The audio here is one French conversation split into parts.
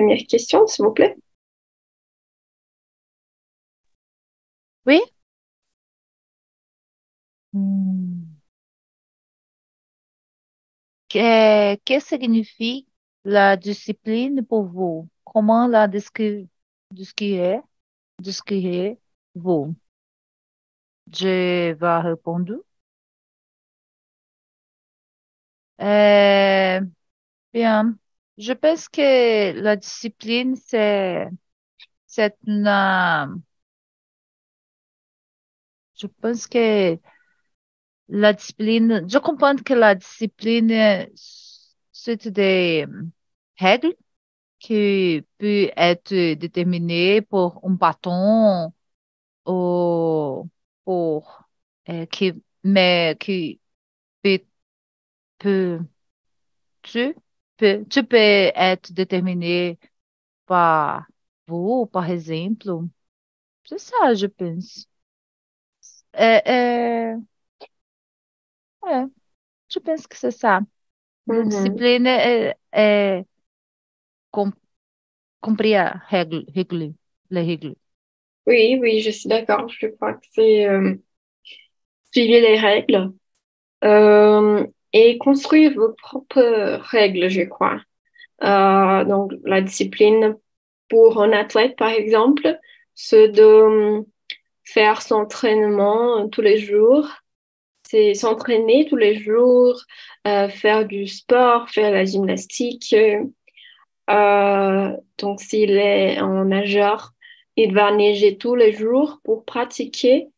première question, s'il vous plaît. Oui? Hmm. Que, que signifie la discipline pour vous? Comment la décri- décrire, décrire-vous? Je vais répondre. Euh, bien, je pense que la discipline, c'est, c'est une, euh, je pense que la discipline, je comprends que la discipline, euh, c'est des règles qui peuvent être déterminées pour un bâton ou pour, euh, qui, mais qui peut, peut, tu peux, tu peux être déterminé par vous, par exemple. C'est ça, je pense. É, é, é, je pense que c'est ça. La Mhm. discipline est, est com- compris à règle, règle, les règles. Oui, oui, je suis d'accord. Je crois que c'est euh, suivre les règles euh, et construire vos propres règles, je crois. Euh, donc, la discipline pour un athlète, par exemple, c'est de euh, faire son entraînement tous les jours. C'est s'entraîner tous les jours, euh, faire du sport, faire la gymnastique. Euh, donc, s'il est un nageur, il va neiger tous les jours pour pratiquer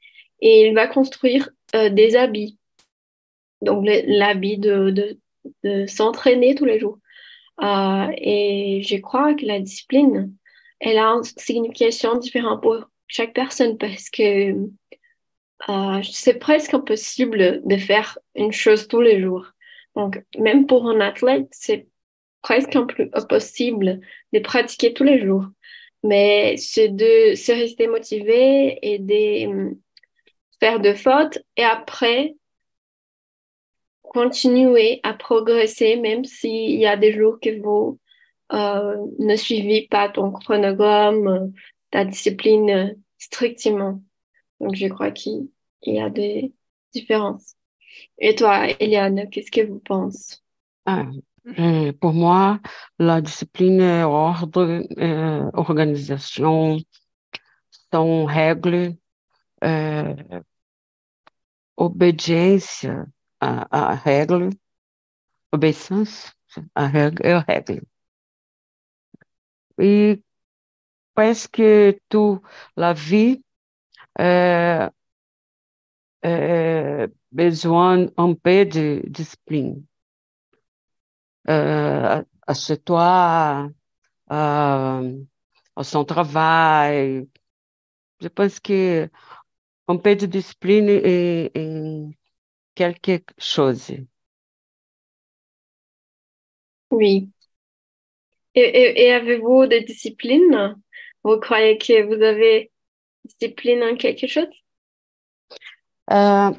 et il va construire euh, des habits. Donc, l'habit de, s'entraîner tous les jours. Euh, et je crois que la discipline, elle a une signification différente pour chaque personne parce que euh, c'est presque impossible de faire une chose tous les jours. Donc, même pour un athlète, c'est presque impossible de pratiquer tous les jours. Mais c'est de se rester motivé et de hum, faire de fautes et après continuer à progresser, même s'il y a des jours que vous euh, ne suivez pas ton chronogramme, euh, ta discipline euh, strictement. Donc, je crois qu'il il y a des différences. Et toi, Eliane, qu'est-ce que vous pensez? Ah, euh, pour moi, la discipline é ordem, é organização, são regras, é obediência à, à regra, obediência à regra é a regra. E parece que tu, la vie, é, é besoin un peu de discipline? Euh, à chez toi, euh, au son travail. Je pense que un peu de discipline est, est quelque chose. Oui. Et, et, et avez-vous des disciplines? Vous croyez que vous avez discipline en quelque chose? Euh,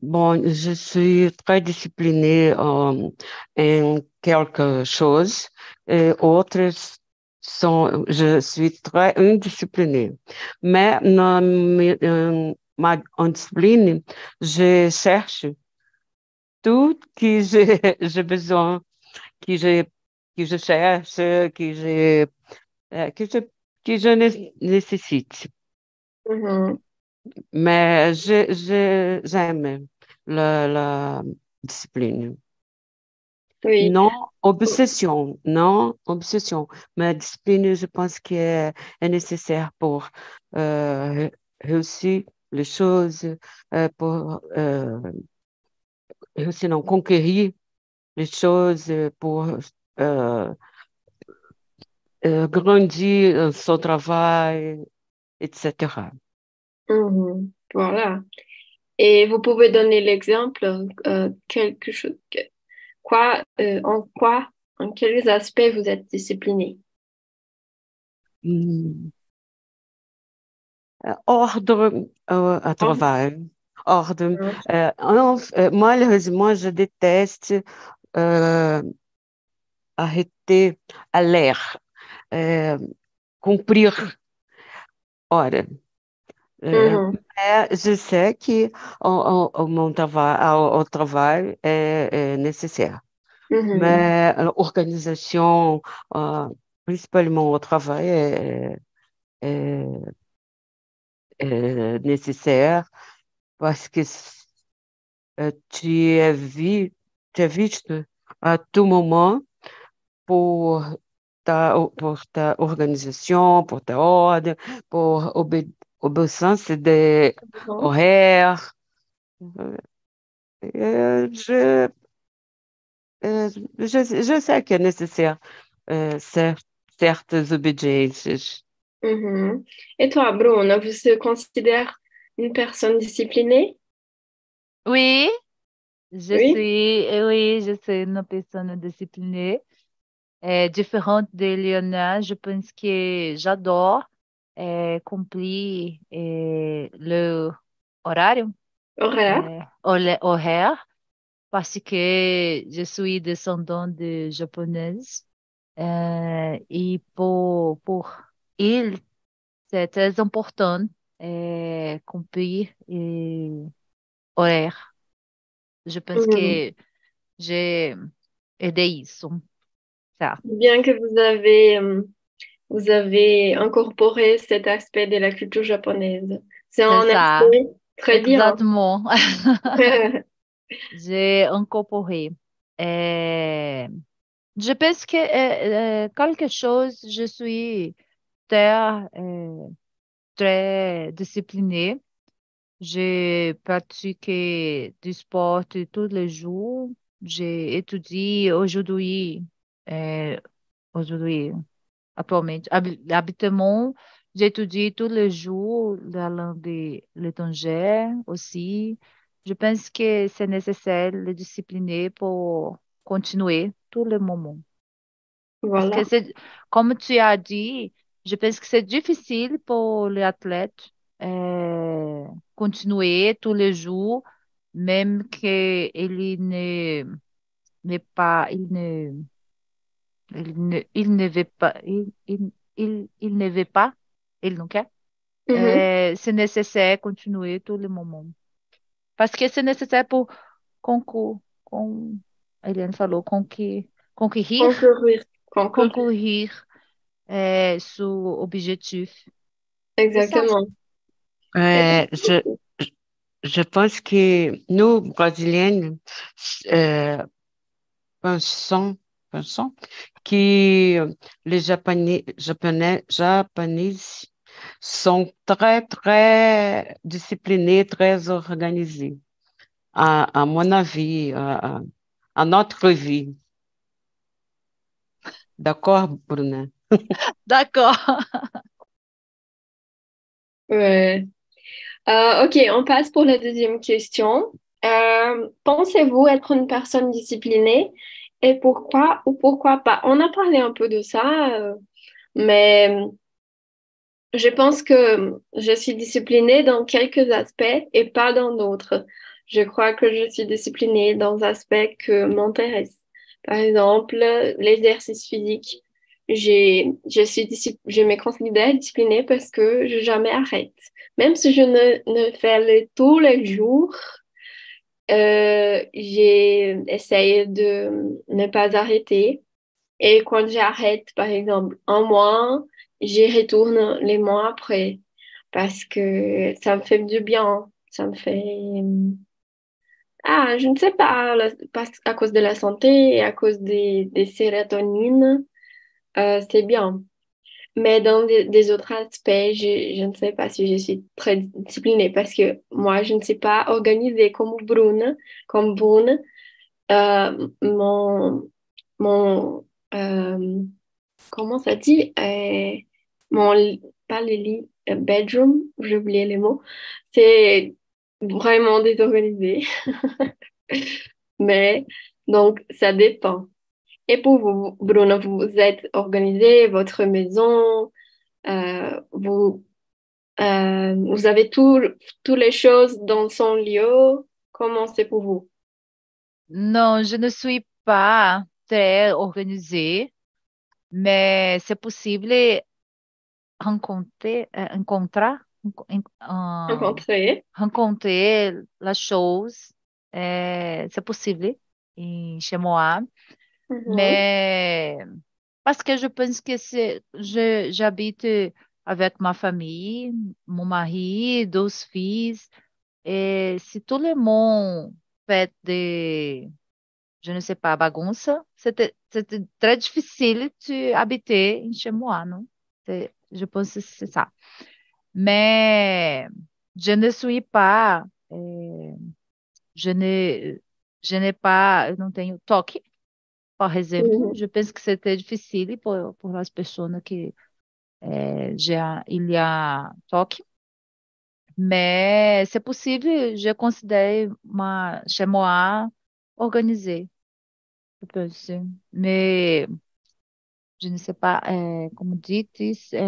bon, je suis très disciplinée euh, en quelque chose et autres sont, je suis très indisciplinée. Mais dans mi- euh, ma discipline, je cherche tout que j'ai besoin, que je, que je cherche, que je, euh, que je, que je né- nécessite. Mhm. Mais je, j'aime la, la discipline. Oui. Non obsession, non obsession. Mais discipline, je pense qu'elle est nécessaire pour euh, ré- réussir les choses, euh, pour euh, réussir, non, conquérir les choses, euh, pour grandir son travail, etc. Mhm. Voilà. Et vous pouvez donner l'exemple, euh, quelque chose, quoi, euh, en quoi, en quels aspects vous êtes discipliné? Hmm. Euh, Ordre euh, à travail, ordre. Mhm. Euh, en- euh, malheureusement, je déteste euh, arrêter à l'air. é, cumprir hora. Mhm. É, je sais que o, o, o mon travail, o, o trabalho é, é nécessaire. Mhm. Mais l'organisation, euh, principalement au travail, est, est- est nécessaire parce que euh, tu es vu, tu es vite à tout moment pour ta, pour ta organisation, pour ta ordre, pour obé- obéissance des horaires. Euh, euh, je, euh, je, je sais que nécessaire euh, cer- certes obédiences. Mhm. Et toi, Bruno, vous se considère une personne disciplinée? Oui, je Oui? suis, euh, oui, je suis une personne disciplinée. É, différente de Léona, je pense que j'adore é, cumprir é, le Horaire? horaire, parce que je suis descendante de japonaise. E pour, pour il, c'est très important é, cumprir é, horaire. Je pense Mhm. que j'ai aidé isso. Ça. Bien que vous avez, euh, vous avez incorporé cet aspect de la culture japonaise. C'est un ça, aspect très bien. exactement. J'ai incorporé. Euh, je pense que euh, euh, quelque chose, je suis très, euh, très disciplinée. J'ai pratiqué du sport tous les jours. J'ai étudié aujourd'hui, euh, aujourd'hui, actuellement, hab- habitement, j'étudie tous les jours la langue étrangère aussi. Je pense que c'est nécessaire de discipliner pour continuer tout le moment. Parce Voilà. que comme tu as dit, je pense que c'est difficile pour les athlètes euh, continuer tous les jours, même qu'il ne, n'est pas, il ne, il ne, il ne veut pas, il, il, il, il ne veut pas, il non quer. Mhm. Euh, c'est nécessaire de continuer tout le moment. Parce que c'est nécessaire pour con, conquer, conquérir, Concourir. Concourir. concourir euh, son objectif. Exactement. Je, je pense que nous, Brésiliens, euh, pensons, pensons que les Japonais, Japonais, Japonais sont très, très disciplinés, très organisés, à, à mon avis, à notre vie. D'accord, Bruna? D'accord. Ouais. Euh, ok, on passe pour la deuxième question. Euh, pensez-vous être une personne disciplinée et pourquoi ou pourquoi pas? On a parlé un peu de ça, euh, mais je pense que je suis disciplinée dans quelques aspects et pas dans d'autres. Je crois que je suis disciplinée dans aspects que m'intéressent. Par exemple, l'exercice physique. Je suis je me considère disciplinée parce que je jamais arrête. Même si je ne, ne fais le tous les jours, euh, j'ai essayé de ne pas arrêter. Et quand j'arrête, par exemple, un mois, j'y retourne les mois après parce que ça me fait du bien. Ça me fait... Ah, je ne sais pas, à cause de la santé et à cause des, des sérotonines, euh, c'est bien. Mais dans des, autres aspects, je, je ne sais pas si je suis très disciplinée parce que moi, je ne sais pas organiser comme Brune, comme Brune, euh, mon, mon, euh, comment ça dit? Mon, pas le lit, bedroom, j'ai oublié les mots. C'est vraiment désorganisé. Mais donc, ça dépend. Et pour vous, Bruno, vous êtes organisé, votre maison, euh, vous, euh, vous avez tout, toutes les choses dans son lieu. Comment c'est pour vous? Non, je ne suis pas très organisée, mais c'est possible rencontrer, rencontrer, euh, Rencontrer. rencontrer la chose, c'est possible chez moi, Mhm. mais parce que je pense que c'est, j'habite avec ma famille, mon mari, deux filles, et si tout le monde fait des je ne sais pas, bagunça, c'était très difficile de habiter chez moi, non? Je pense que c'est ça. Mais je ne suis pas, eh, je ne, je n'ai pas, eu não tenho toque, por exemplo. Je pense que c'était difficile pour, pour as pessoas que eh, já il y a toque. Mais c'est possible, je considère ma, chez moi organisé. Je pense. Mais je ne sais pas, é, como dites, é,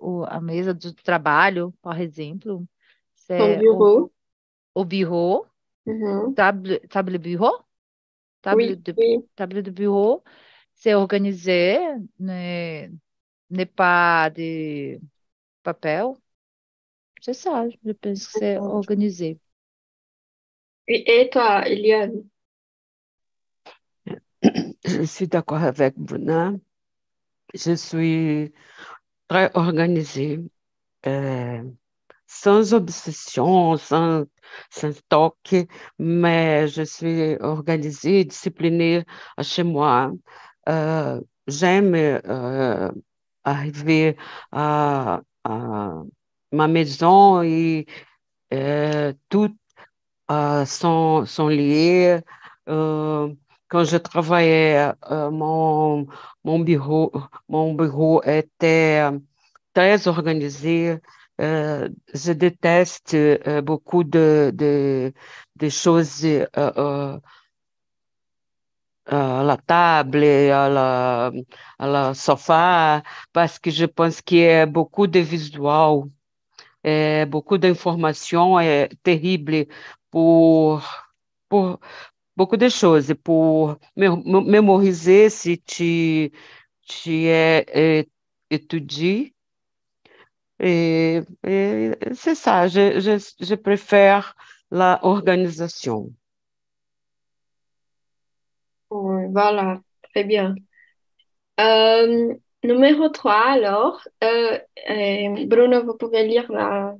o, a mesa do trabalho, por exemplo, au, bureau. au bureau, Mhm. table, table bureau, de bureau, c'est organisé, n'est n'est pas de papel. C'est ça, je pense que c'est organisé. Et, et toi, Eliane? Je suis d'accord avec Bruna. Je suis très organisée, euh, sans obsession, sans, sans toque, mais je suis organisée, disciplinée chez moi. Euh, j'aime euh, arriver à, ma maison et euh, tout sont, sont liés. Quand je travaillais, mon, mon bureau, mon bureau était très organisé. Euh, je déteste euh, beaucoup de, de, choses euh, à la table à la, à la sofa parce que je pense qu'il y a beaucoup de visuels et beaucoup d'informations est terrible pour, pour beaucoup de choses, pour mé- mémoriser si tu, tu es étudié. Et, et c'est ça, je, je, je préfère la organisation. Oui, Voilà, très bien. Euh, numéro 3 alors. Euh, Bruno, vous pouvez lire la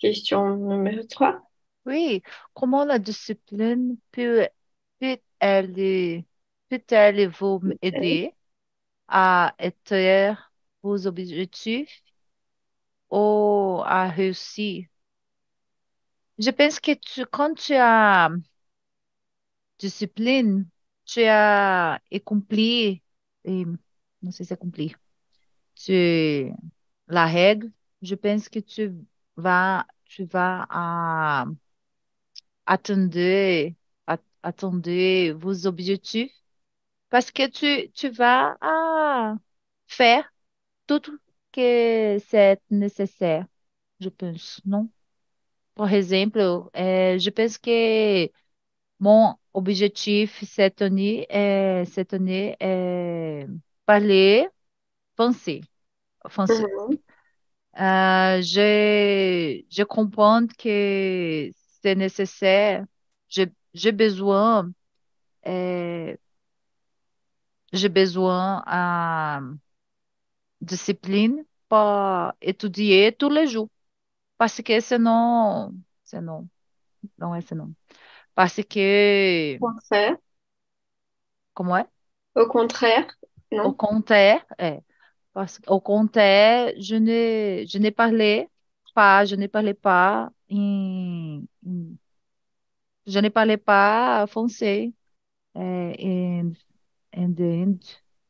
question numéro 3. Oui, comment la discipline peut, peut-elle, peut-elle vous aider à atteindre vos objectifs? Ou à réussir? Je pense que tu, quand tu as discipline, tu as accompli, et, não sei se accomplir, tu, la règle, je pense que tu vas, tu vas à atteindre, at- atteindre vos objectifs parce que tu, tu vas à faire tout que c'est nécessaire, je pense, non? Por exemplo, eh, je pense que mon objectif cette année est, cette année est parler français. français. Mhm. Euh, je, je comprends que c'est nécessaire. J'ai besoin, euh, j'ai besoin de discipline pour étudier tous les jours. Parce que sinon, sinon, não é sinon. Parce que, Au contraire. como é? Au contraire, Au non? contraire, é. Parce qu'au contraire, je ne, je ne parlais pas, je ne parlais pas em, em- je ne parlais pas français é, em, em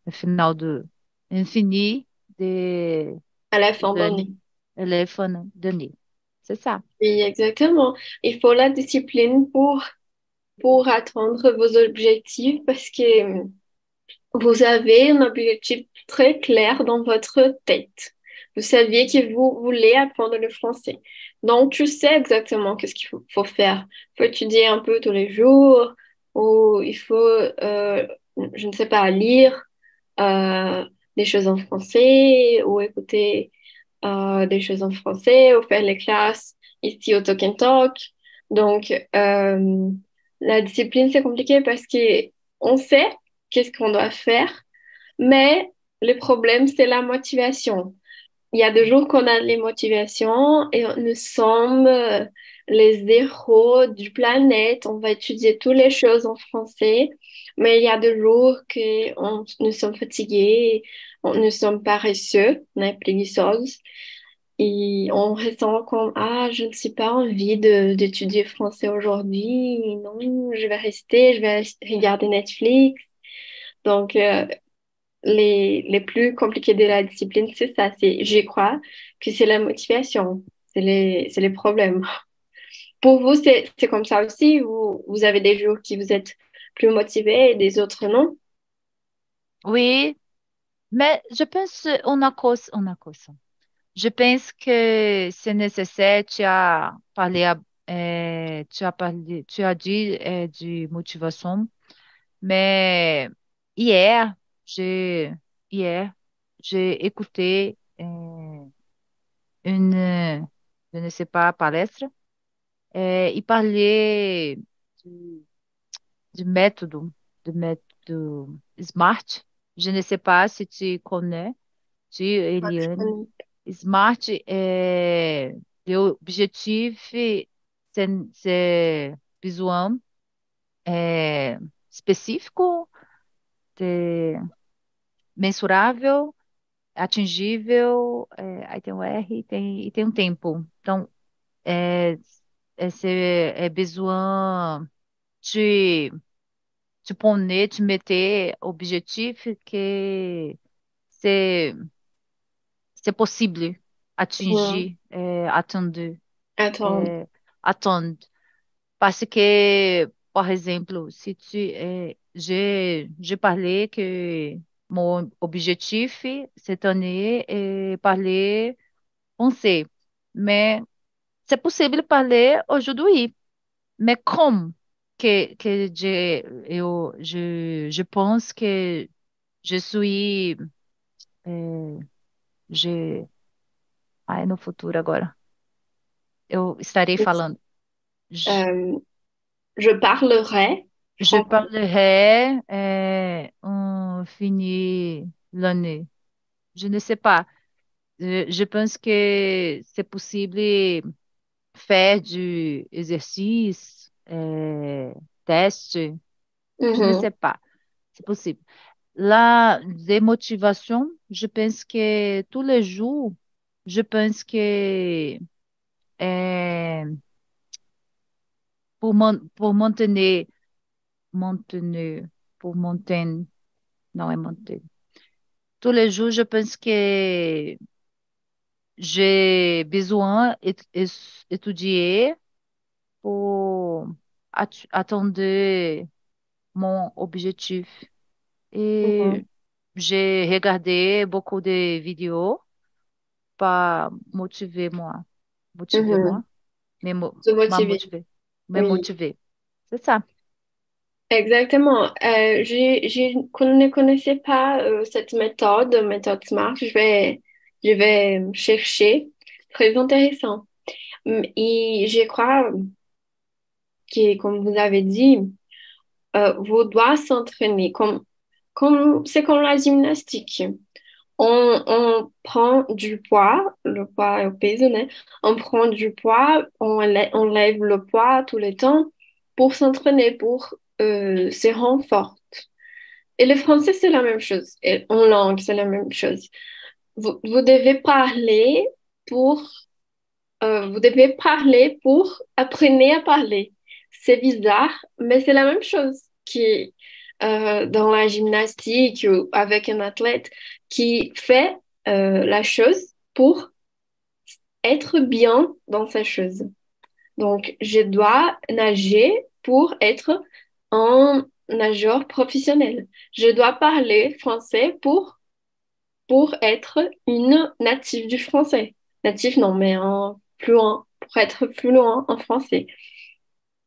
no final do, infini de À la fin l'année, d'année. téléphone d'année. C'est ça. Oui, exactement. Il faut la discipline pour, pour atteindre vos objectifs parce que vous avez un objectif très clair dans votre tête. Vous saviez que vous voulez apprendre le français. Donc, tu sais exactement qu'est-ce qu'il faut, faut faire. Il faut étudier un peu tous les jours ou il faut, euh, je ne sais pas, lire, euh, des choses en français ou écouter euh, des choses en français ou faire les classes ici au Talk and Talk. Donc, euh, la discipline, c'est compliqué parce qu'on sait qu'est-ce qu'on doit faire, mais le problème, c'est la motivation. Il y a des jours qu'on a les motivations et nous sommes euh, les héros du planète. On va étudier toutes les choses en français, mais il y a des jours que nous sommes fatigués, on, nous sommes paresseux, on est et on ressent comme ah je ne suis pas envie d'étudier français aujourd'hui. Non je vais rester je vais regarder Netflix. Donc euh, les, les plus compliqués de la discipline c'est ça je crois que c'est la motivation c'est les les problèmes. Pour vous c'est comme ça aussi vous vous avez des jours qui vous êtes plus motivés et des autres non? Oui. Mais je pense on a cause on a cause. Je pense que c'est nécessaire, tu as parlé, euh, tu as parlé, tu as dit euh, de motivation, mais hier, j'ai, hier, j'ai écouté euh, une, je ne sais pas, palestre, il parlait du, du méthode, du méthode SMART. Je ne sais pas si tu connais, tu, Eliane. SMART é l'objectif, c'est besoin é, específico, de, mensurável, atingível, é, aí tem o R e tem, e tem um tempo. Então, é, esse é besoin de, de poner, de meter objetivo que c'est c'est possible atingir, Ouais. euh, atteindre, attends euh, atteindre. Parce que, par exemple, si tu, euh, j'ai, j'ai parlé que mon objectif cette année est parler français, mais c'est possible de parler aujourd'hui. Mais comme? Que, que je, eu, je, je pense que je suis euh, je. Ai, no futuro agora. Eu estarei falando. Je, Euh, je parlerai je parlerai euh, on finit l'année. Je ne sais pas. Je, je pense que c'est possible faire du exercice, euh, test. Je ne Mhm, sais pas. C'est possible. La démotivation, je pense que tous les jours, je pense que euh, pour, mon- pour maintenir, maintenir, pour maintenir, non, é maintenir. Tous les jours, je pense que j'ai besoin d'étudier pour atteindre mon objectif. mhm, Et j'ai regardé beaucoup de vidéos para motiver moi. Motiver moi. mhm. Me, mo- Se m'a motiver, motiver. Me oui. motiver. C'est ça. Exactement. Euh, je ne connaissais pas euh, cette méthode, méthode SMART. Je vais, je vais chercher. Très intéressant. Et je crois que, comme vous avez dit, euh, vous doit s'entraîner. Comme, comme, c'est comme la gymnastique. On, on prend du poids, le poids est au peso, né? On prend du poids, on, lè- on lève le poids tout le temps pour s'entraîner, pour euh, se rendre fort. Et le français, c'est la même chose. Et en langue, c'est la même chose. Vous, vous devez parler pour, euh, vous devez parler pour apprendre à parler. C'est bizarre, mais c'est la même chose qui euh, dans la gymnastique ou avec un athlète qui fait euh, la chose pour être bien dans sa chose. Donc, je dois nager pour être un nageur professionnel. Je dois parler français pour, pour être une native du français. Native, non, mais un fluent, pour être fluent en français.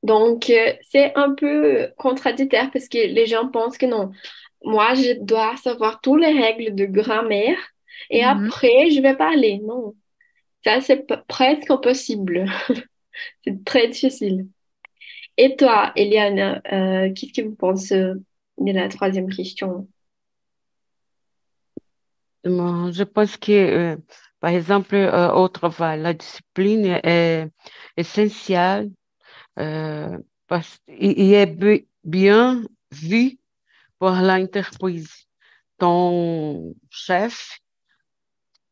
Donc, euh, c'est un peu contradictoire parce que les gens pensent que non, moi, je dois savoir toutes les règles de grammaire et Mhm. après, je vais parler. Non, ça, c'est presque impossible. C'est très difficile. Et toi, Eliane, euh, qu'est-ce que vous pensez de la troisième question? Je pense que, euh, par exemple, euh, au travail, la discipline est essentielle euh, parce qu'il est bi- bien vu par l'entreprise. Ton chef,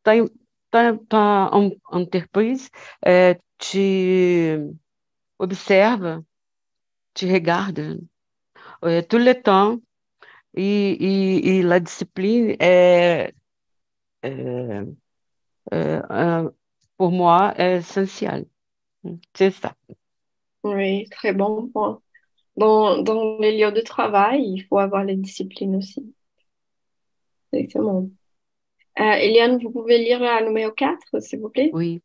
ta, ta, ta en- entreprise, euh, tu observes, tu regardes euh, tout le temps et, et, et la discipline est, euh, euh, euh, pour moi, est essentielle. C'est ça. Oui, très bon point. Dans, dans les lieux de travail, il faut avoir les disciplines aussi. Exactement. Euh, Eliane, vous pouvez lire la numéro 4, s'il vous plaît? Oui.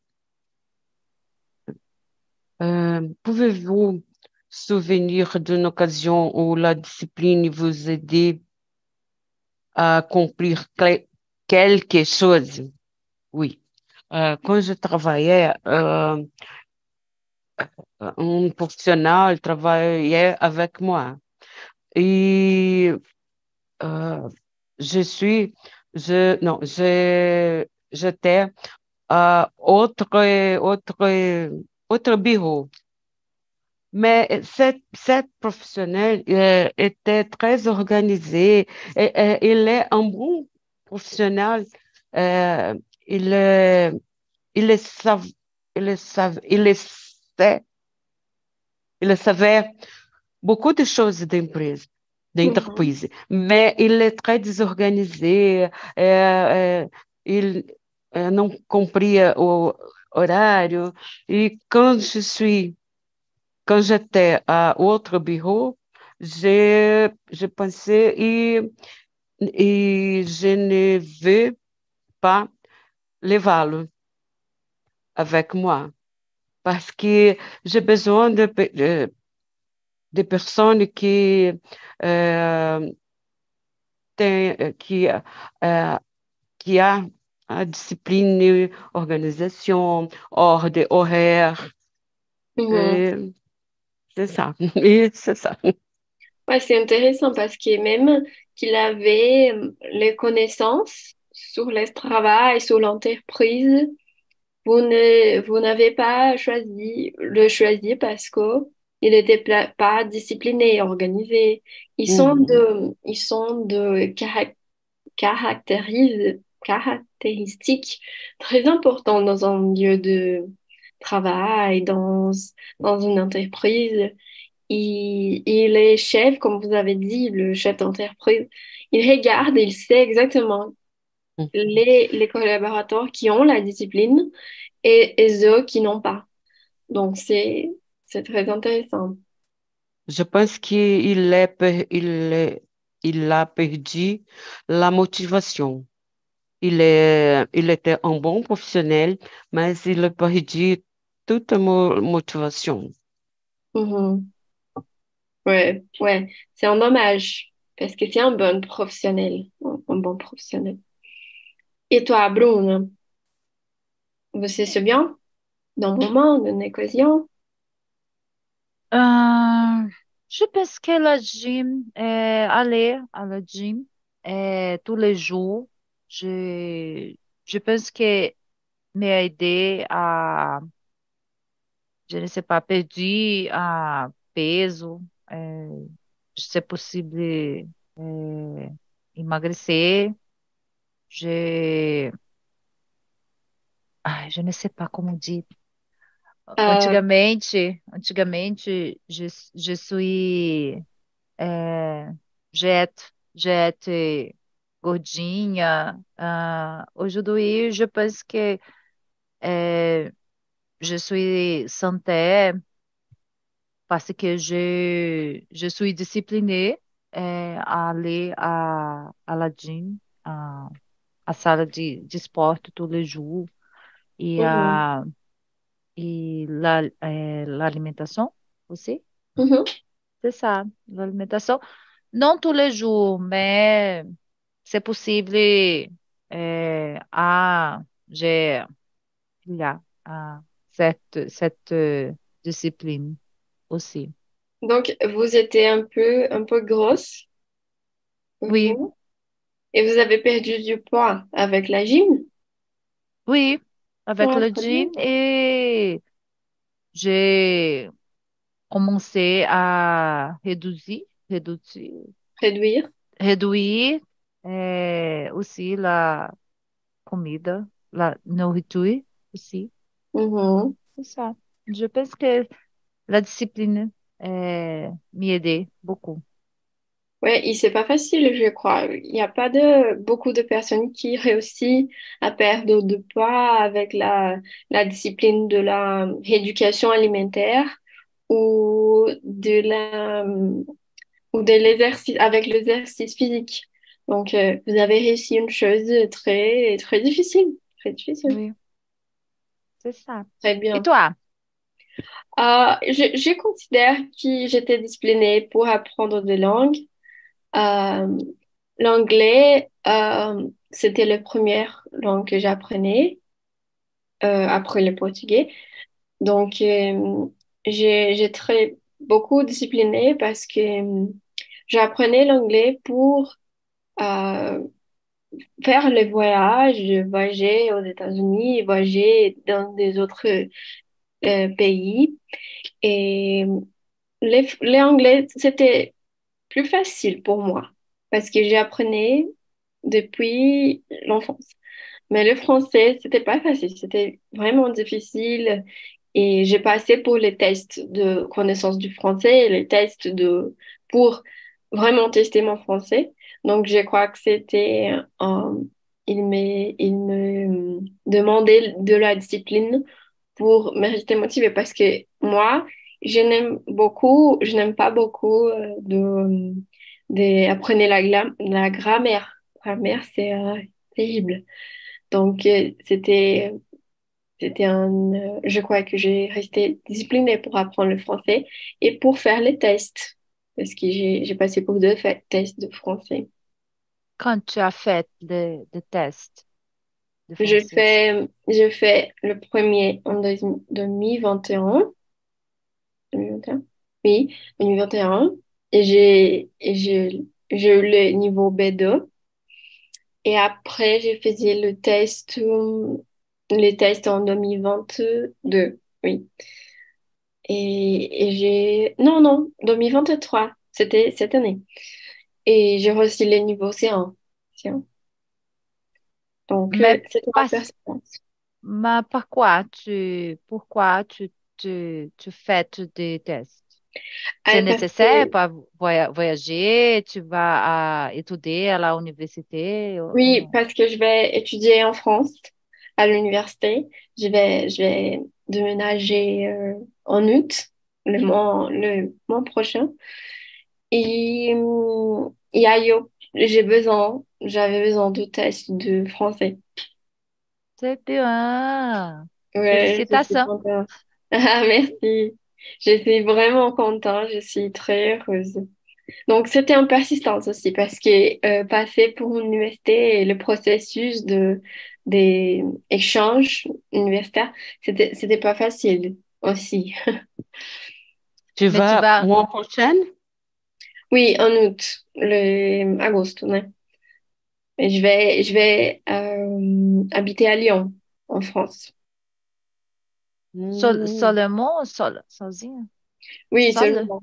Euh, pouvez-vous souvenir d'une occasion où la discipline vous aidait à accomplir quelque chose? Oui. Euh, quand je travaillais, un professionnel travaillait avec moi. Et euh, je suis, je, non, j'étais à autre, autre, autre bureau. Mais cette, cette professionnelle euh, était très organisée et, il est un bon professionnel. Euh, il, il, il, sav- il, sait- il savait beaucoup de choses d'entreprise, d'entreprise, mais il est très désorganisé. euh, euh, il euh, não cumpria o horário. E quand je suis quand j'étais à autre bureau, j'ai je pensais et, et je ne veux pas levá-lo avec moi parce que j'ai besoin de, de, de personnes qui euh, têm, qui, euh, qui a a discipline, organisation, ordem, horaire, et c'est ça. C'est ça. Ouais, c'est intéressant parce que même qu'il avait euh, les connaissances sur le travail, sur l'entreprise, vous n'avez pas choisi le choisir parce que il n'était pas discipliné, organisé. Ils sont Mhm. de, ils sont de caractéristiques très importantes dans un lieu de travail, dans, dans une entreprise. Il, il est chef, comme vous avez dit, le chef d'entreprise. Il regarde, il sait exactement les, les collaborateurs qui ont la discipline et, et ceux qui n'ont pas. Donc, c'est, c'est très intéressant. Je pense qu'il est, il est- il a perdu la motivation. Il est, il était un bon professionnel, mais il a perdu toute mo- motivation. Mhm. Ouais, ouais, c'est un dommage parce que c'est un bon professionnel, un bon professionnel. Et toi, Bruno, vous c'est bien d'un moment, d'une occasion? Euh, je pense que la gym, euh, aller à la gym euh, tous les jours, je, je pense que m'a aidé à, je ne sais pas, perder a peso, euh, se possível euh, emagrecer. Je, ai, je ne sais pas como dire. Euh, Antigamente, antigamente, je, je suis é, jet, jet gordinha. Ah, aujourd'hui, je pense que é, je suis santé parce que je, je suis disciplinée é, à aller à, à la gym, à, à salle de, de esporte tous les jours e mhm, a e la, é, l'alimentação aussi, mhm, c'est ça, l'alimentação. Non tous les jours, mais c'est possible euh, à j'ai il y a à cette cette euh, discipline aussi. Donc, vous étiez un peu, un peu grosse? Oui, Mhm. Et vous avez perdu du poids avec la gym? oui, avec bien. gym et j'ai commencé à réduire, réduire, Réduire? réduire euh, aussi la comida, la nourriture aussi. Mhm. C'est ça. Je pense que la discipline euh, m'y aidé beaucoup. Ouais, et c'est pas facile, je crois. Il n'y a pas de beaucoup de personnes qui réussissent à perdre de poids avec la, la discipline de la rééducation alimentaire ou de la ou de l'exercice avec l'exercice physique. Donc, euh, vous avez réussi une chose très très difficile, très difficile. Oui, c'est ça. Très Et bien. toi? Euh, je, je considère que j'étais disciplinée pour apprendre des langues. Euh, l'anglais, euh, c'était la première langue que j'apprenais euh, après le portugais. Donc, j'ai, très beaucoup discipliné parce que j'apprenais l'anglais pour faire les voyages, voyager aux États-Unis, voyager dans des autres pays. Et les, les anglais, c'était plus facile pour moi parce que j'apprenais depuis l'enfance. Mais le français, c'était pas facile, c'était vraiment difficile et j'ai passé pour les tests de connaissance du français et les tests de pour vraiment tester mon français. Donc je crois que c'était euh, il me il me demandait de la discipline pour me rester motivée parce que moi, je n'aime beaucoup, je n'aime pas beaucoup euh, de, de apprendre la, grammaire. Grammaire, c'est euh, terrible. Donc, euh, c'était, c'était un, euh, je crois que j'ai resté disciplinée pour apprendre le français et pour faire les tests. Parce que j'ai, passé beaucoup de fa- tests de français. Quand tu as fait le, le test de Je fais, je fais le premier en deux- 2021. 2021? Oui, 2021. Et j'ai, et j'ai, j'ai eu le niveau B2. Et après, j'ai fait le test, les tests en 2022. Oui. Et, et j'ai, non, non, 2023. C'était cette année. Et j'ai reçu le niveau C1. C1. Donc, euh, c'était ma mais pourquoi tu, pourquoi tu, tu, tu fais des tests? C'est nécessaire pour voya- voyager, tu vas à étudier à la université ou, ou oui, parce que je vais étudier en France à l'université. Je vais, je vais déménager euh, en août, le mois, le mois prochain. Et, hum, et ailleurs, j'ai besoin, j'avais besoin de tests de français. C'est bien. Ouais, Félicitations. Ah, merci. Je suis vraiment contente, je suis très heureuse. Donc, c'était en persistance aussi parce que euh, passer pour une université et le processus de, des échanges universitaires, c'était, c'était pas facile aussi. Tu tu vas vas, mois prochain? Oui, en août, le août, ouais. Et je vais, je vais euh, habiter à Lyon, en France. Sol, Hmm, seulement, sol? Oui, Seul, seulement.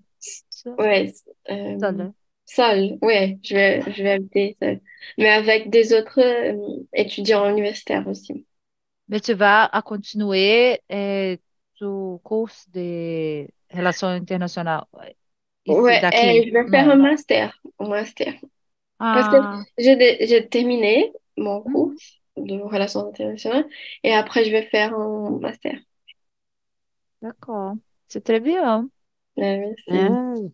seul, Ouais, euh, seul. seule, ouais, je vais, je vais habiter seule. Mais avec des autres euh, étudiants universitaires aussi. Mais tu vas à continuer euh, ton cours de relations internationales Ouais, je vais faire un Non. master, un master. Parce que Ah, j'ai terminé mon cours mhm, de relations internationales et après je vais faire un master. D'accord. C'est très bien. Ouais, merci. hein?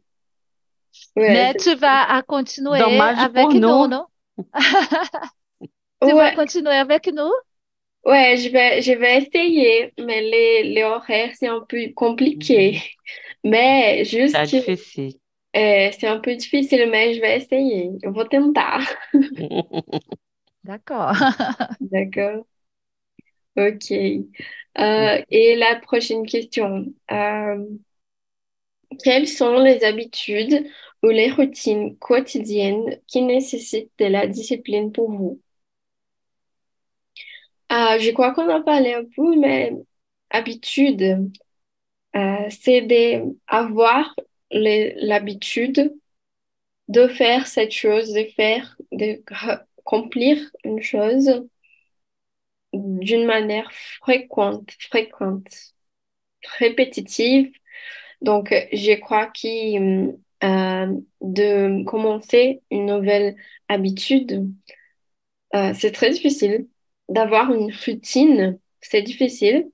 Ouais, Mais c'est- tu vas à continuer Dommage avec pour nous, nous. non? Tu vas continuer avec nous? ouais, je vais, je vais essayer, mais les, les horaires, c'est un peu compliqué. Mhm. Mais C'est juste, difficile. Euh, c'est un peu difficile, mais je vais essayer. Je vais tentar. D'accord. D'accord. Ok. Euh, et la prochaine question. Euh, quelles sont les habitudes ou les routines quotidiennes qui nécessitent de la discipline pour vous? Ah, je crois qu'on a parlé un peu, mais habitude, euh, c'est d'avoir l'habitude de faire cette chose, de faire, de accomplir une chose d'une manière fréquente, fréquente, répétitive. Donc, je crois que euh, de commencer une nouvelle habitude, euh, c'est très difficile. D'avoir une routine, c'est difficile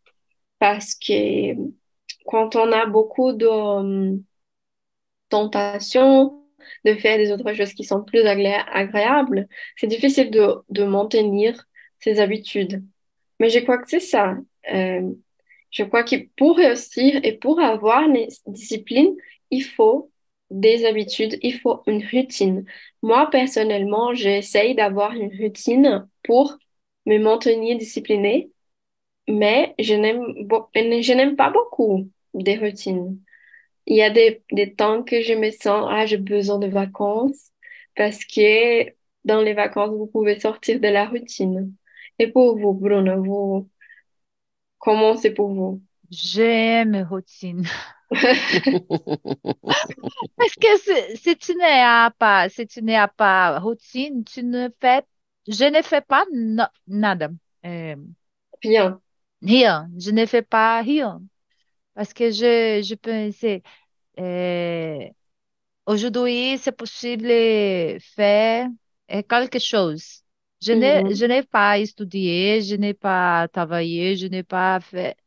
parce que quand on a beaucoup de euh, tentations, de faire des autres choses qui sont plus agréables, c'est difficile de, de maintenir ses habitudes. Mais je crois que c'est ça. Euh, je crois que pour réussir et pour avoir une discipline, il faut des habitudes, il faut une routine. Moi, personnellement, j'essaye d'avoir une routine pour me maintenir disciplinée, mais je n'aime, pas beaucoup des routines. Il y a des, des temps que je me sens, ah, j'ai besoin de vacances, parce que dans les vacances, vous pouvez sortir de la routine. Et pour vous, Bruno, vous, comment c'est pour vous? J'aime routine. Parce que si, tu n'as pas, si tu n'as pas routine, tu ne fais, je ne fais pas nada. Euh, rien. Rien. Je ne fais pas rien. Parce que je, je pensais, euh, aujourd'hui, c'est possible de faire euh, quelque chose. Je n'ai, Mhm. je n'ai pas étudié, je n'ai pas travaillé, je n'ai pas fait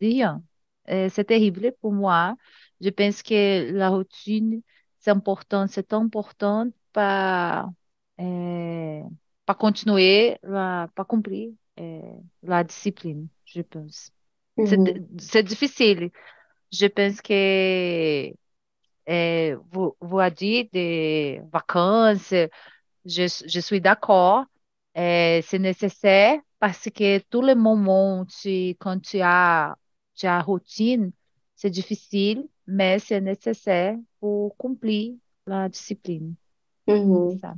rien. C'est terrible pour moi. Je pense que la routine, c'est important, c'est important para, euh, para continuer, la, para cumprir euh, la discipline, je pense. C'est, Mhm. c'est difficile. Je pense que euh, vous, vous avez dit des vacances, je, je suis d'accord, euh, c'est nécessaire parce que tous les moments, tu, quand tu as, tu as routine, c'est difficile, mais c'est nécessaire pour accomplir la discipline. Mhm. ça.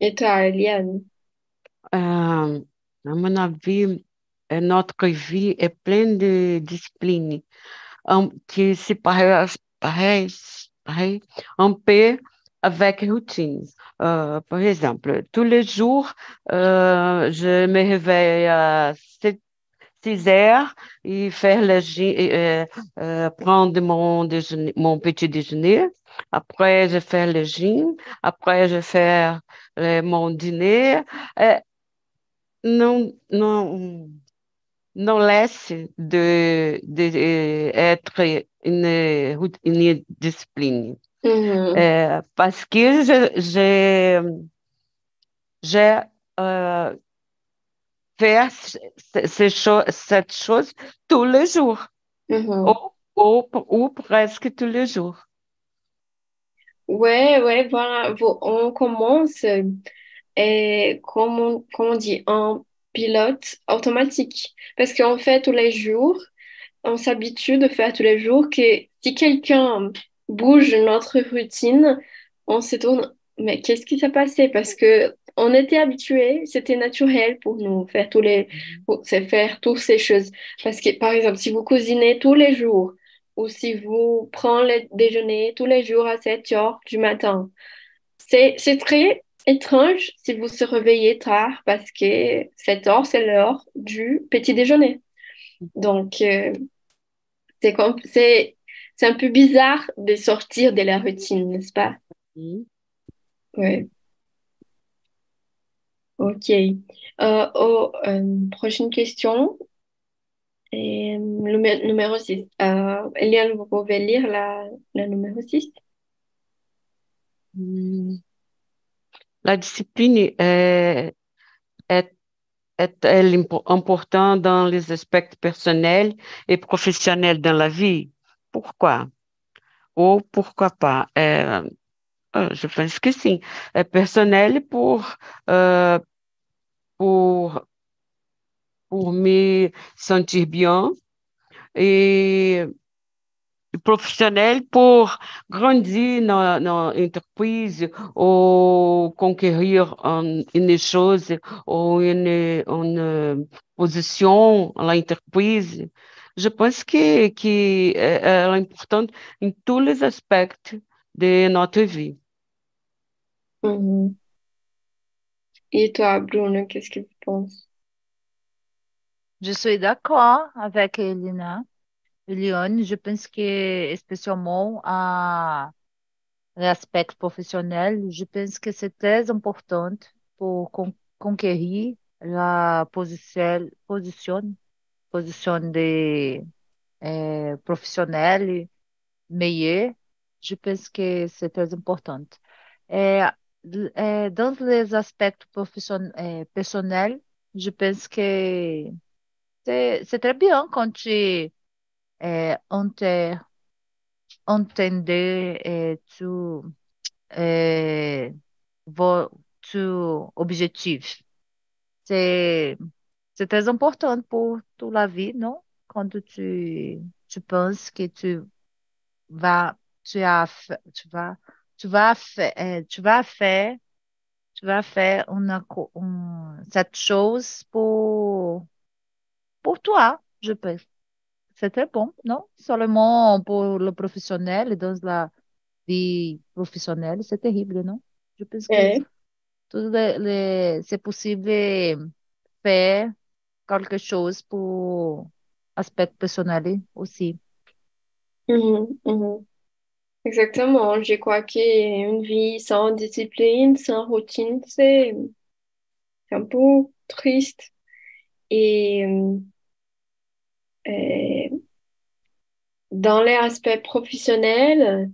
Et toi, Eliane? Euh, à mon avis, euh, notre vie est pleine de discipline um, qui se parece, parece, parece un peu avec routine. Euh, par exemple, tous les jours, euh, je me réveille à 7, 6 heures et faire le, euh, euh, prendre mon, petit déjeuner. Après, je fais le gym. Après, je fais mon dîner. Euh, não, não, não laisse de, être une, une discipline. Mhm. Euh, parce que je- j'ai j'ai euh, fait cho- cette chose tous les jours, ou, ou, ou presque tous les jours. Ouais, ouais, voilà, on commence, et comme on, comme on dit, en pilote automatique. Parce qu'on fait tous les jours, on s'habitue de faire tous les jours que si quelqu'un bouge notre routine, on se tourne, mais qu'est-ce qui s'est passé? Parce que on était habitué, c'était naturel pour nous faire tous les, pour- c'est faire toutes ces choses. Parce que, par exemple, si vous cuisinez tous les jours, ou si vous prenez le déjeuner tous les jours à 7 heures du matin, c'est, très étrange si vous se réveillez tard parce que 7 heures, c'est l'heure du petit déjeuner. Donc, euh, c'est comme, c'est, un peu bizarre de sortir de la routine, n'est-ce pas? Ouais, ok. Euh, oh, euh, prochaine question. Et, numé- numéro 6. Euh, Eliane, vous pouvez lire la, la numéro 6? Mm. La discipline est, est, est-elle impo- importante dans les aspects personnels et professionnels dans la vie? Pourquoi? ou pourquoi pas? Euh, euh, je pense que sim. É personnel pour, euh, pour, pour me sentir bien et professionnel pour grandir dans, dans l'entreprise ou conquérir une chose ou une, une position à l'entreprise. Je pense que, que é, é importante em todos os aspectos de notre vie. Mhm. Et toi, Bruno, qu'est-ce que tu penses? Je suis d'accord avec Elina. Eliane, je pense que, spécialement à l'aspect professionnel, je pense que c'est très important pour con- conquérir la position, position, position de euh, professionnel meilleur. Je pense que c'est très important. Et, euh, dans les aspects profession- euh, personnels, je pense que c'est très bien quand tu ente- entender euh, tu, euh, vo- tu objectif. C'est c'est très important pour toute la vie, non? Quand tu, tu penses que tu vas, tu as, tu vas, tu vas faire, euh, tu vas faire, tu vas faire une, une- cette chose pour, pour toi, je pense. C'est très bon, non? Seulement pour le professionnel, dans la vie professionnelle, c'est terrible, non? Je pense que c'est possible faire quelque chose pour aspect personnel aussi. Mhm, mhm. Exactement. Je crois qu'une vie sans discipline, sans routine, c'est un peu triste. Et euh, dans les aspects professionnels,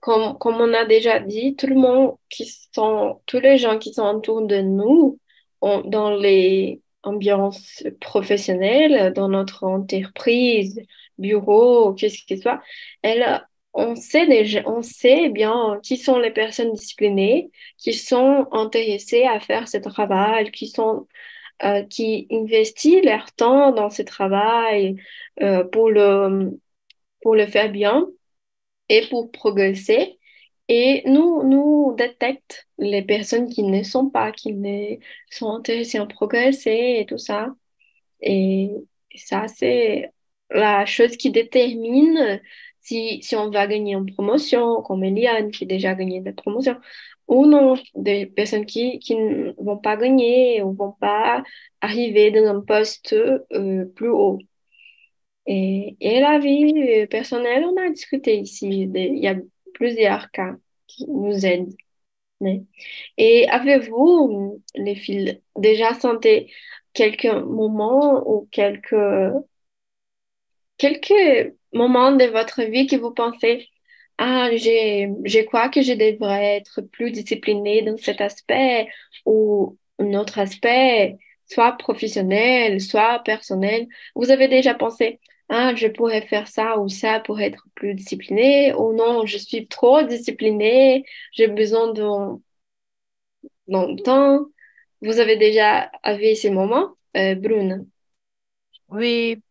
comme, comme on a déjà dit, tout le monde qui sont, tous les gens qui sont autour de nous, ont- dans les ambiances professionnelles, dans notre entreprise, bureau, qu'est-ce que ce soit, elle, on sait déjà, on sait bien qui sont les personnes disciplinées, qui sont intéressées à faire ce travail, qui sont, euh, qui investissent leur temps dans ce travail, euh, pour le, pour le faire bien et pour progresser. Et nous, nous détecte les personnes qui ne sont pas, qui ne sont intéressées à progresser et tout ça. Et ça, c'est la chose qui détermine si, si on va gagner une promotion, comme Eliane qui a déjà gagné des promotions, ou non, des personnes qui, qui ne vont pas gagner ou vont pas arriver dans un poste euh, plus haut. Et, et la vie euh, personnelle, on a discuté ici, il y a plusieurs cas qui nous aident. Et avez-vous, les filles, déjà senti quelques moments ou quelques, quelques moments de votre vie que vous pensez, ah, je crois que je devrais être plus disciplinée dans cet aspect ou un autre aspect, soit professionnel, soit personnel. Vous avez déjà pensé, ah, je pourrais faire ça ou ça pour être plus disciplinée, ou non, je suis trop disciplinée, j'ai besoin de, de temps. Vous avez déjà eu ces moments, euh, Brune? Oui,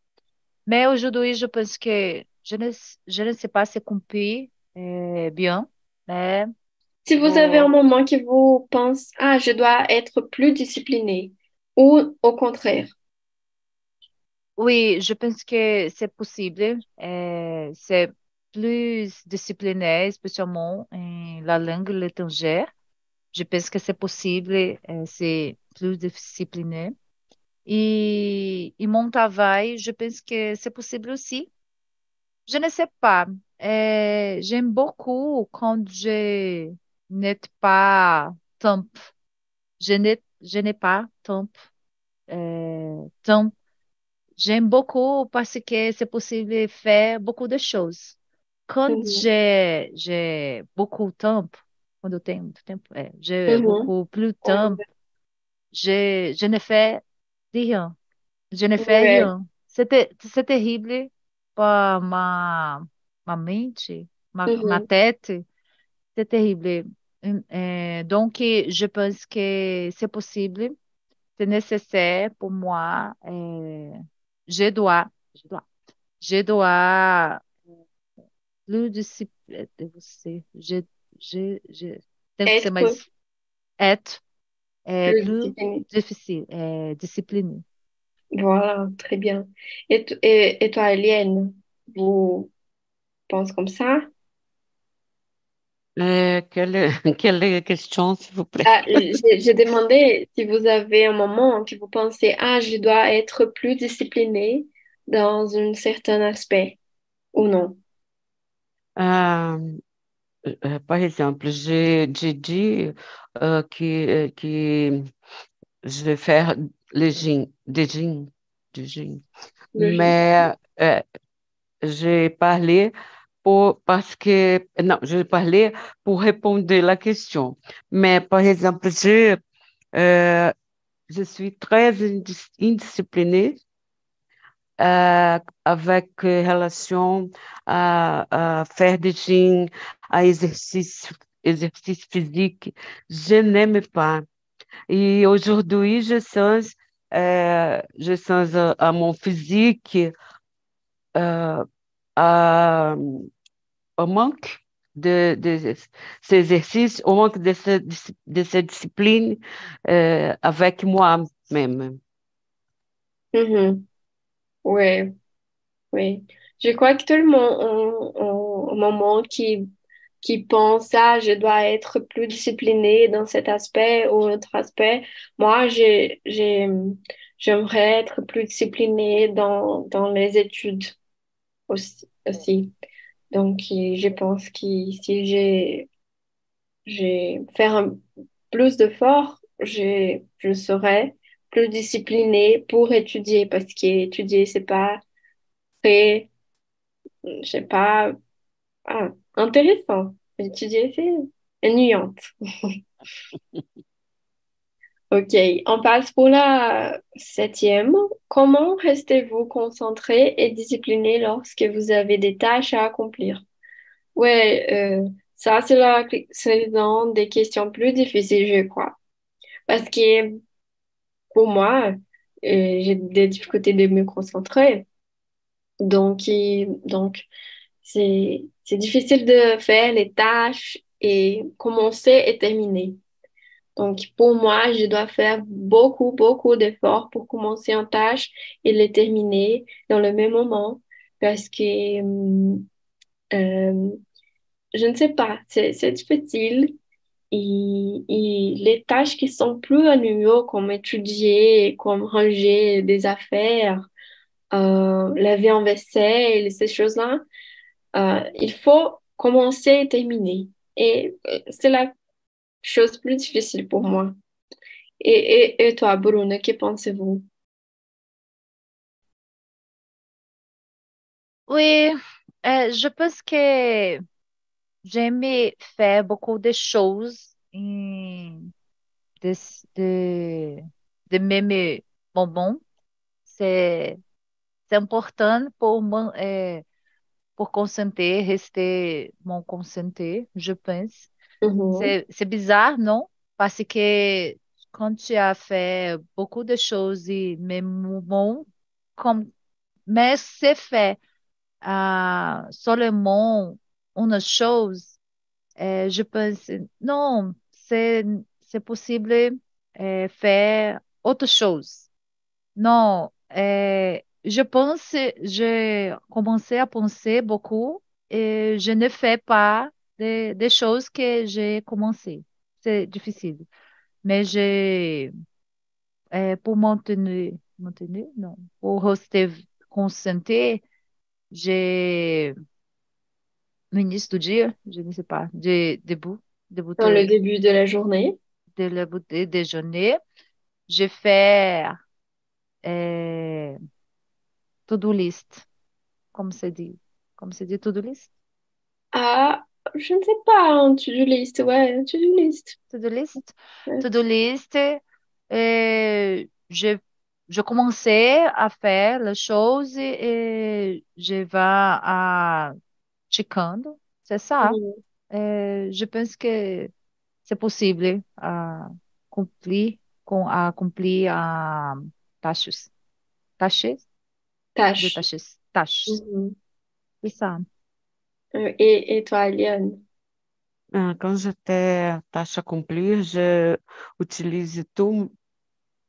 mais aujourd'hui, je pense que je ne, je ne sais pas si compris euh, bien, mais Si vous avez un moment qui vous pense, ah, je dois être plus disciplinée, ou au contraire. Oui, je pense que c'est possible. euh, c'est plus discipliné, spécialement en la langue étrangère. Je pense que c'est possible, euh, c'est plus discipliné. E, e mon travail, je pense que c'est possible aussi. Je ne sais pas. Euh, j'aime beaucoup quand je n'ai pas temps. Je n'ai pas temps. euh, temps. J'aime beaucoup parce que c'est possible faire beaucoup de choses. Quand j'ai, j'ai beaucoup de temps, quando eu tenho muito tempo, é, j'ai mhm, beaucoup plus de temps, ouais, je, je ne fais rien. Je ne fais ouais, rien. C'est ter- c'est terrible para ma, ma mente. ma, ma Mhm. tête, c'est terrible. Euh, donc, je pense que c'est possible, c'est nécessaire pour moi. euh, je dois, je dois, je dois. Plus discipliné, je, je, je, Être. mais être plus difficile, discipliné. Voilà, très bien. Et, et, et toi, Eliane, vous pensez comme ça? Euh, quelle, quelle question, s'il vous plaît? Ah, j'ai demandé si vous avez un moment que vous pensez, ah, je dois être plus disciplinée dans un certain aspect ou non? Euh, euh, par exemple, j'ai dit euh, que, que je vais faire les jeans, des jeans, des jeans. Mais j'ai parlé parce que, non, je parlais pour répondre à la question. Mais, par exemple, je, euh, je suis très indis- indisciplinée euh, avec relation à, faire des jeans, à exercice, exercice physique. Je n'aime pas. Et aujourd'hui, je sens, euh, je sens à, mon physique, à, au manque de, ces exercices, au manque de, ce- de cette discipline euh, avec moi-même. Mhm. Ouais, ouais. Je crois que tout le monde, un moment qui, qui pense, ah, je dois être plus disciplinée dans cet aspect ou autre aspect. Moi, j'ai, j'ai, j'aimerais être plus disciplinée dans, dans les études aussi. Donc, je pense que si j'ai, j'ai faire un- plus d'efforts, j'ai, je serai plus disciplinée pour étudier parce qu'étudier, c'est pas très, je sais pas, ah, intéressant. Étudier, c'est ennuyant. Ok, on passe pour la septième. Comment restez-vous concentré et discipliné lorsque vous avez des tâches à accomplir? Ouais, euh, ça, c'est la, dans des questions plus difficiles, je crois. Parce que pour moi, euh, j'ai des difficultés de me concentrer. Donc, donc c'est, c'est difficile de faire les tâches et commencer et terminer. Donc, pour moi, je dois faire beaucoup, beaucoup d'efforts pour commencer une tâche et les terminer dans le même moment. Parce que, hum, euh, je ne sais pas, c'est, difficile. Et, et les tâches qui sont plus ennuyeuses, comme étudier, comme ranger des affaires, euh, laver un vaisselle, ces choses-là, euh, il faut commencer et terminer. Et euh, c'est la chose plus difficile pour moi. Et, et, et toi, Bruno, que pensez-vous? Oui, euh, je pense que j'aime faire beaucoup de choses de, de, de. C'est, important pour, man- euh, pour concentrer, rester mon concentré, je pense. Mhm, C'est, bizarre, non? Parce que quand tu as fait beaucoup de choses et même moment, comme, mais c'est fait ah, seulement une chose, euh, je pense, non, c'est, c'est possible euh, faire autre chose. Non, euh, je pense, j'ai commencé à penser beaucoup et je ne fais pas des, des choses que j'ai commencé. C'est difficile. Mais j'ai, euh, pour maintenir, maintenir, non, pour rester concentré, j'ai, do dia, je ne sais pas, de, debout, debout Dans le début de la journée? de, le de déjeuner, je fais euh, to-do list. Como se dit? Como se dit to-do list? Ah, je ne sais pas, un to-do list, ouais, un to-do list. To-do list. Ouais. To-do list. euh, je, je commençais à faire les choses et je vais à checando C'est ça. Euh, je pense que c'est possible à accomplir, com- à accomplir à tâches, tâches, de Tâche. tâches, tâches. Mhm. C'est ça. Eliane? Ah, j'étais à tâche accomplie, je utilise tout,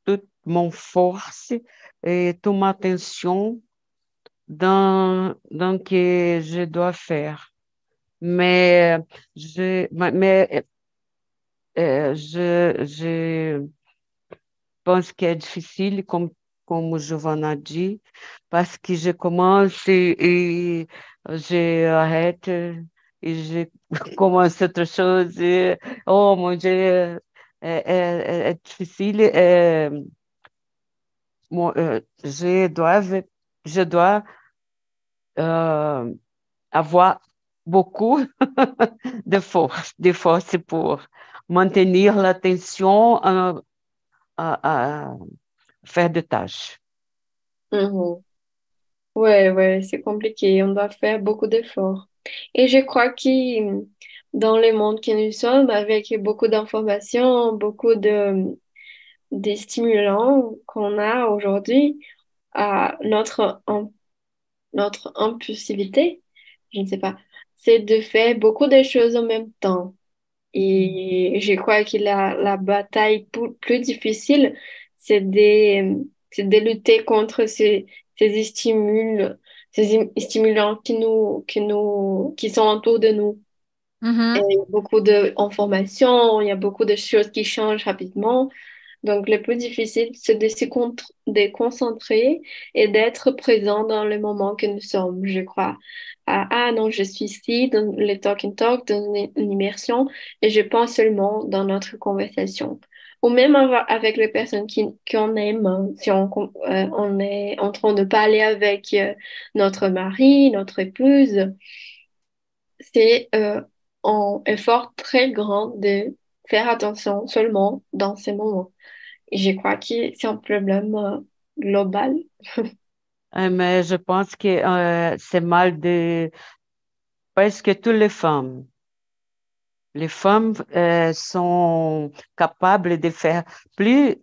toute mon force et toute ma attention dans, dans que je dois faire. Mais je, mais, euh, je, je pense que é difícil, como, como Giovanna dit, parce que je commence et, et je arrête et je commence autre chose. Oh mon Dieu, é, é, é moi, euh, je dois, je dois euh, avoir beaucoup de force, de force pour maintenir l'attention à, à, à faire des tâches. Mhm. Ouais, ouais, c'est compliqué. On doit faire beaucoup d'efforts. Et je crois que dans le monde que nous sommes, avec beaucoup d'informations, beaucoup de, stimulants qu'on a aujourd'hui, à notre, notre impulsivité, je ne sais pas, c'est de faire beaucoup de choses en même temps. Et je crois que la, la bataille plus difficile, c'est de, c'est de lutter contre ces, ces stimuli, ces im- stimulants qui nous, qui nous, qui sont autour de nous. Et Mhm. il y a beaucoup d'informations, il y a beaucoup de choses qui changent rapidement. Donc, le plus difficile, c'est de se de concentrer et d'être présent dans le moment que nous sommes, je crois. Ah, ah non, je suis ici dans le talk and talk, dans une, une immersion, et je pense seulement dans notre conversation. Ou même avec les personnes qu'on aime, hein. si on, euh, on est en train de parler avec euh, notre mari, notre épouse, c'est euh, un effort très grand de faire attention seulement dans ces moments. Et je crois que c'est un problème global. Mais je pense que c'est mal de presque toutes les femmes. Les femmes euh, sont capables de faire plus,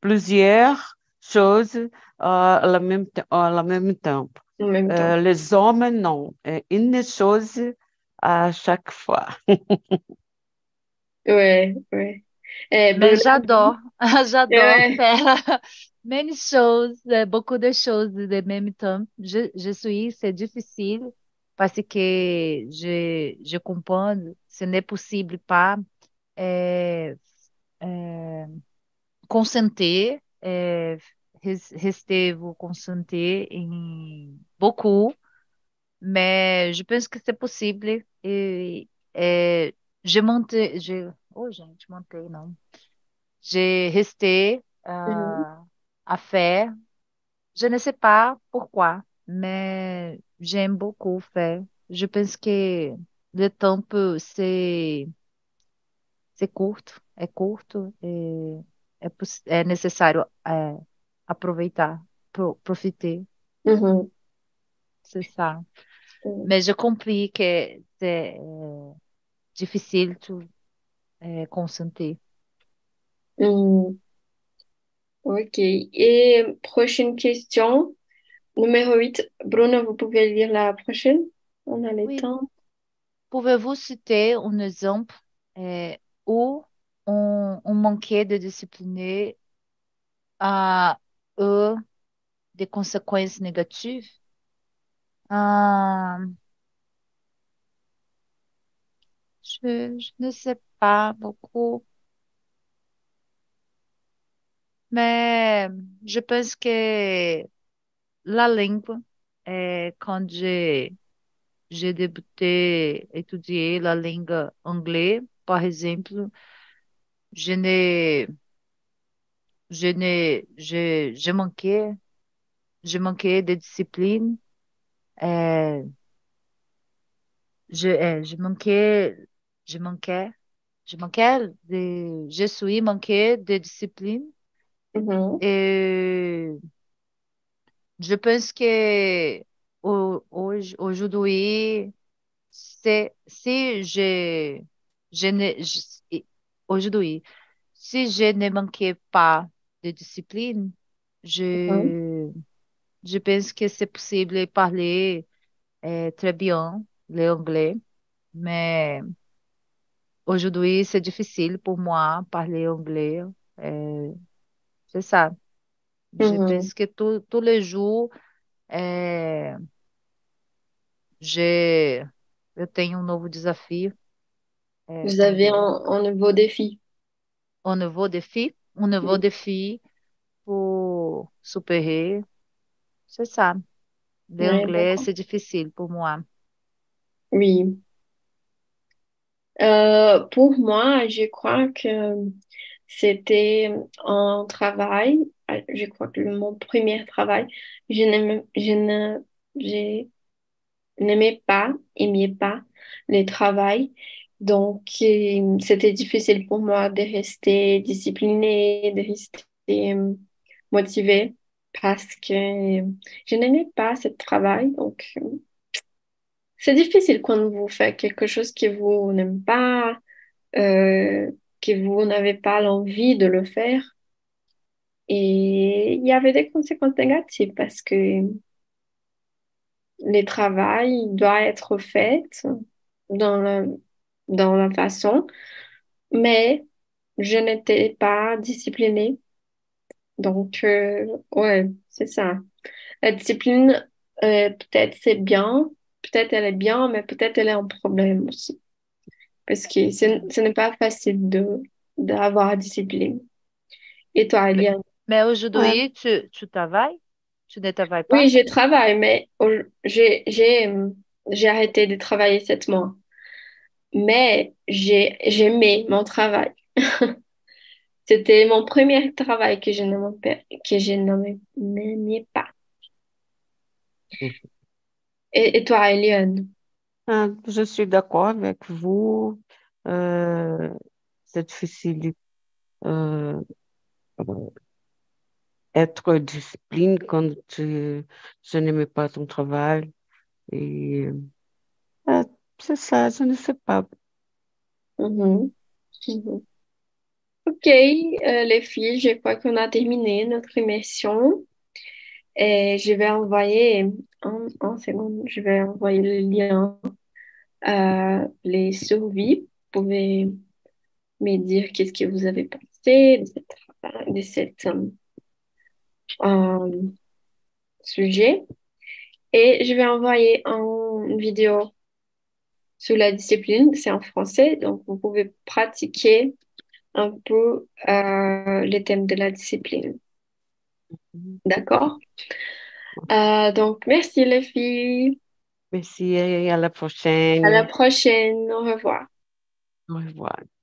plusieurs choses euh, à la même, à la même temps. En même temps. Euh, les hommes, non. Une chose à chaque fois. Ouais, ouais. Eh, Bruna, j'adore, j'adore ouais. faire many choses, beaucoup de choses de même temps. Je, je suis, c'est difficile parce que je, je comprends, ce n'est possible pas euh, euh, concentrer, euh, res- rester vous concentrer em beaucoup, mais je pense que c'est possible et, et je monte, je, oh gente, montei não. J'ai resté Mhm, euh, à faire. Je ne sais pas pourquoi, mais j'aime beaucoup faire. Je pense que le temps peut- c'est c'est curto, é curto é, poss- é necessário é, aproveitar, pro, profiter, mhm, c'est ça. mhm. Mais je comprends que c'est euh, difficile de euh, concentrer. Mhm. Ok. Et prochaine question, numéro 8. Bruno, vous pouvez lire la prochaine? On a le Oui. temps. Pouvez-vous citer un exemple euh, où on, on manquait de discipliner a eu des conséquences négatives? Ah, je, je ne sais pas beaucoup, mais je pense que la langue, euh, quand j'ai j'ai débuté étudier la langue anglaise, par exemple, je n'ai je n'ai je, je manquais je manquais de discipline euh, je euh, je manquais je manquais je manquais de je suis manqué de discipline Mhm, et je pense que aujourd'hui c'est si je, je ne, aujourd'hui, si je ne manquais pas de discipline, Mhm. je, je pense que c'est possible de parler euh, très bien l'anglais, mais aujourd'hui, c'est difficile pour moi parler anglais. Euh, c'est ça. Je Mhm. pense que tous tous les jours, euh, j'ai, eu tenho um novo desafio. É, Vous avez diz? un, un nouveau défi. Um novo défi, um novo Oui. défi pour superer. C'est ça. L'anglais, c'est difficile pour moi. Oui. Euh, pour moi, je crois que c'était un travail. Euh, Je crois que mon premier travail, je n'aimais, pas, aimais pas le travail. Donc, euh, c'était difficile pour moi de rester disciplinée, de rester euh, motivée parce que je n'aimais pas ce travail. Donc, euh, c'est difficile quand vous faites quelque chose que vous n'aimez pas, euh, que vous n'avez pas l'envie de le faire. Et il y avait des conséquences négatives parce que le travail doit être fait dans la, dans la façon, mais je n'étais pas disciplinée. Donc, euh, ouais, c'est ça. La discipline, euh, peut-être c'est bien, peut-être elle est bien, mais peut-être elle est un problème aussi. Parce que ce, n'est pas facile de, d'avoir discipline. Et toi, Eliane? Mais Ouais. aujourd'hui, tu, tu travailles? Tu ne travailles pas? Oui, je travaille, mais j'ai, j'ai, euh, j'ai arrêté de travailler sept mois. Mais j'ai, j'aimais mon travail. C'était mon premier travail que je n'aimais pas. Et, et toi, Eliane? Ah, je suis d'accord avec vous. Euh, c'est difficile euh, être discipline quand tu, je n'aimais pas ton travail. Et euh, c'est ça, je ne sais pas. Mhm. Mhm. Ok, euh, les filles, je crois qu'on a terminé notre immersion. Et je vais envoyer, en, en seconde, je vais envoyer le lien à les survies. Vous pouvez me dire qu'est-ce que vous avez pensé de cette, de euh, euh, sujet. Et je vais envoyer une vidéo sur la discipline, c'est en français, donc vous pouvez pratiquer un peu euh, les thèmes de la discipline. D'accord? Euh, donc, merci les filles. Merci et à la À la prochaine. prochaine. Au revoir. Au revoir.